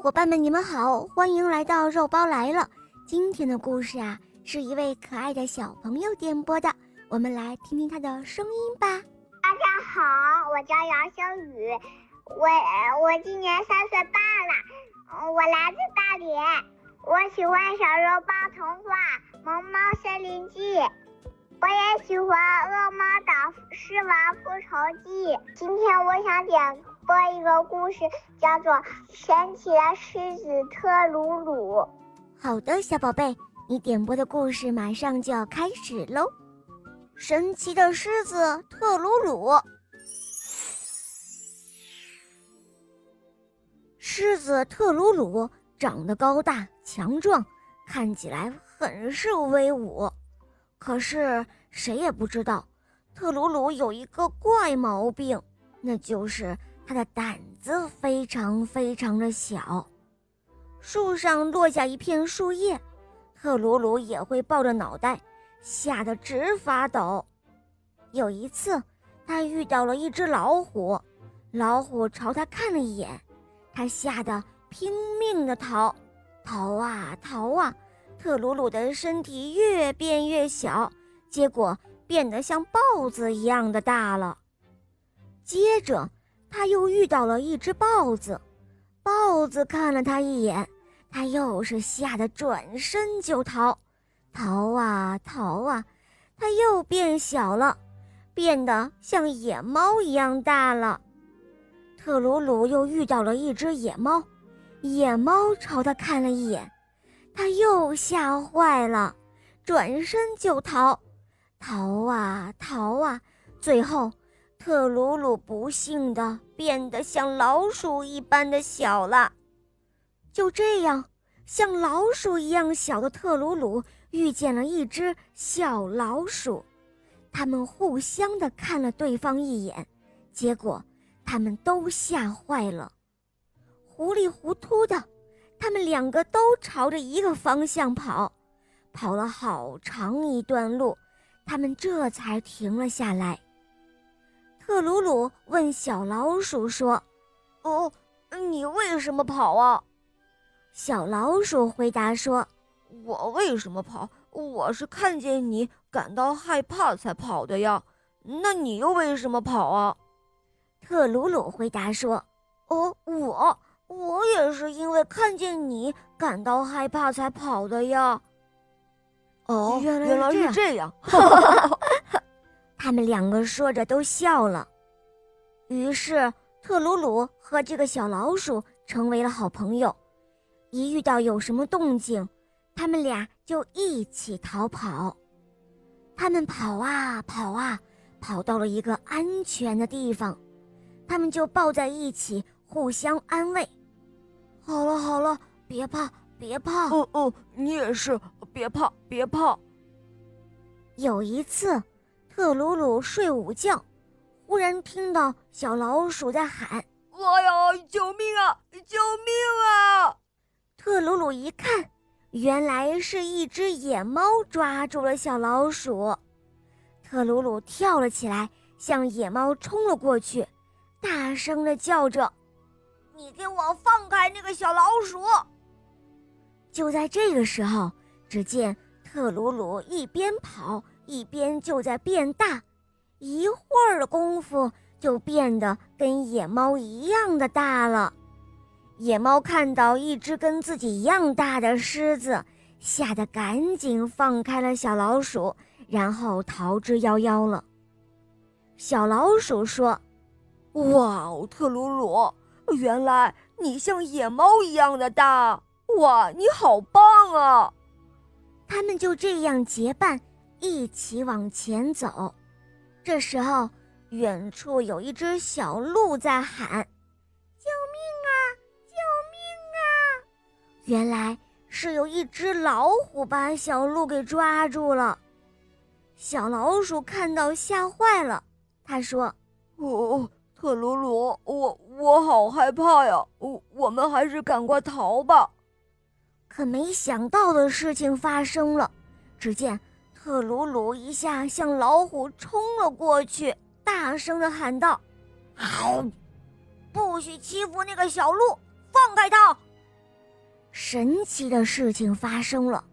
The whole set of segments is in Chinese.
伙伴们，你们好，欢迎来到肉包来了。今天的故事啊，是一位可爱的小朋友点播的，我们来听听他的声音吧。大家好，我叫杨小雨，我我今年三岁半了，我来自大连，我喜欢小肉包童话《萌猫森林记》，我也喜欢《恶猫岛狮王复仇记》。今天我想点。播一个故事，叫做《神奇的狮子特鲁鲁》。好的，小宝贝，你点播的故事马上就要开始喽！神奇的狮子特鲁鲁。狮子特鲁鲁长得高大强壮，看起来很是威武。可是谁也不知道，特鲁鲁有一个怪毛病，那就是。他的胆子非常非常的小，树上落下一片树叶，特鲁鲁也会抱着脑袋，吓得直发抖。有一次，他遇到了一只老虎，老虎朝他看了一眼，他吓得拼命的逃，逃啊逃啊，特鲁鲁的身体越变越小，结果变得像豹子一样的大了。接着。他又遇到了一只豹子，豹子看了他一眼，他又是吓得转身就逃，逃啊逃啊，他又变小了，变得像野猫一样大了。特鲁鲁又遇到了一只野猫，野猫朝他看了一眼，他又吓坏了，转身就逃，逃啊逃啊，最后。特鲁鲁不幸的变得像老鼠一般的小了。就这样，像老鼠一样小的特鲁鲁遇见了一只小老鼠，他们互相的看了对方一眼，结果他们都吓坏了，糊里糊涂的，他们两个都朝着一个方向跑，跑了好长一段路，他们这才停了下来。特鲁鲁问小老鼠说：“哦，你为什么跑啊？”小老鼠回答说：“我为什么跑？我是看见你感到害怕才跑的呀。那你又为什么跑啊？”特鲁鲁回答说：“哦，我我也是因为看见你感到害怕才跑的呀。”哦，原来是这样。他们两个说着都笑了，于是特鲁鲁和这个小老鼠成为了好朋友。一遇到有什么动静，他们俩就一起逃跑。他们跑啊跑啊，跑到了一个安全的地方，他们就抱在一起，互相安慰：“好了好了，别怕别怕。”“哦哦，你也是，别怕别怕。”有一次。特鲁鲁睡午觉，忽然听到小老鼠在喊：“哎呀，救命啊！救命啊！”特鲁鲁一看，原来是一只野猫抓住了小老鼠。特鲁鲁跳了起来，向野猫冲了过去，大声的叫着：“你给我放开那个小老鼠！”就在这个时候，只见特鲁鲁一边跑。一边就在变大，一会儿的功夫就变得跟野猫一样的大了。野猫看到一只跟自己一样大的狮子，吓得赶紧放开了小老鼠，然后逃之夭夭了。小老鼠说：“哇哦，特鲁鲁，原来你像野猫一样的大！哇，你好棒啊！”他们就这样结伴。一起往前走，这时候，远处有一只小鹿在喊：“救命啊！救命啊！”原来是有一只老虎把小鹿给抓住了。小老鼠看到吓坏了，他说：“哦，特鲁鲁，我我好害怕呀！我我们还是赶快逃吧。”可没想到的事情发生了，只见。特鲁鲁一下向老虎冲了过去，大声的喊道：“好，不许欺负那个小鹿，放开它！”神奇的事情发生了，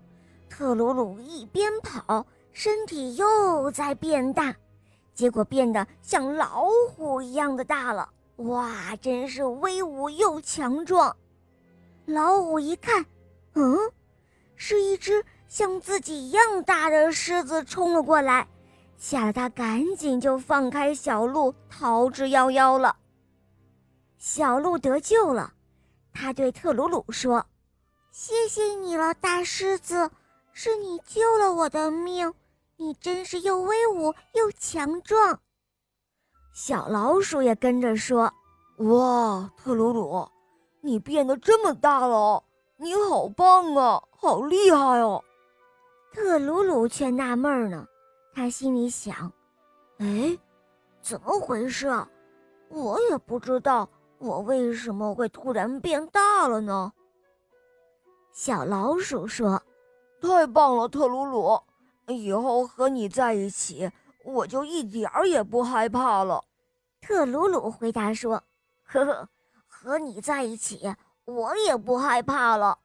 特鲁鲁一边跑，身体又在变大，结果变得像老虎一样的大了。哇，真是威武又强壮！老虎一看，嗯，是一只像自己一样大的狮子冲了过来，吓得他赶紧就放开小鹿，逃之夭夭了。小鹿得救了，他对特鲁鲁说：“谢谢你了，大狮子，是你救了我的命，你真是又威武又强壮。”小老鼠也跟着说：“哇，特鲁鲁，你变得这么大了，你好棒啊，好厉害哦！”特鲁鲁却纳闷呢，他心里想：“哎，怎么回事？我也不知道，我为什么会突然变大了呢？”小老鼠说：“太棒了，特鲁鲁，以后和你在一起。”我就一点儿也不害怕了，特鲁鲁回答说：“呵呵，和你在一起，我也不害怕了。”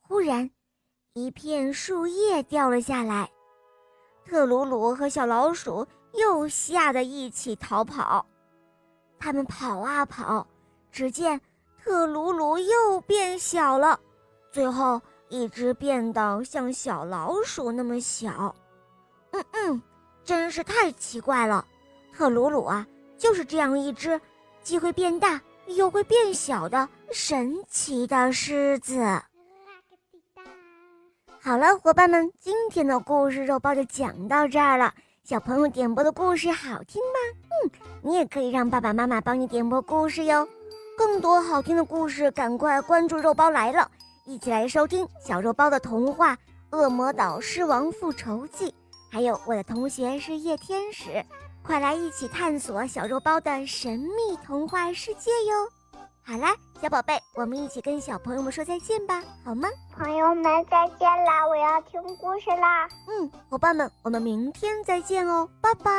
忽然，一片树叶掉了下来，特鲁鲁和小老鼠又吓得一起逃跑。他们跑啊跑，只见特鲁鲁又变小了，最后一直变得像小老鼠那么小。嗯嗯。真是太奇怪了，特鲁鲁啊，就是这样一只既会变大又会变小的神奇的狮子。好了，伙伴们，今天的故事肉包就讲到这儿了。小朋友点播的故事好听吗？嗯，你也可以让爸爸妈妈帮你点播故事哟。更多好听的故事，赶快关注肉包来了，一起来收听小肉包的童话《恶魔岛狮王复仇记》。还有我的同学是夜天使，快来一起探索小肉包的神秘童话世界哟！好啦，小宝贝，我们一起跟小朋友们说再见吧，好吗？朋友们再见啦，我要听故事啦。嗯，伙伴们，我们明天再见哦，拜拜。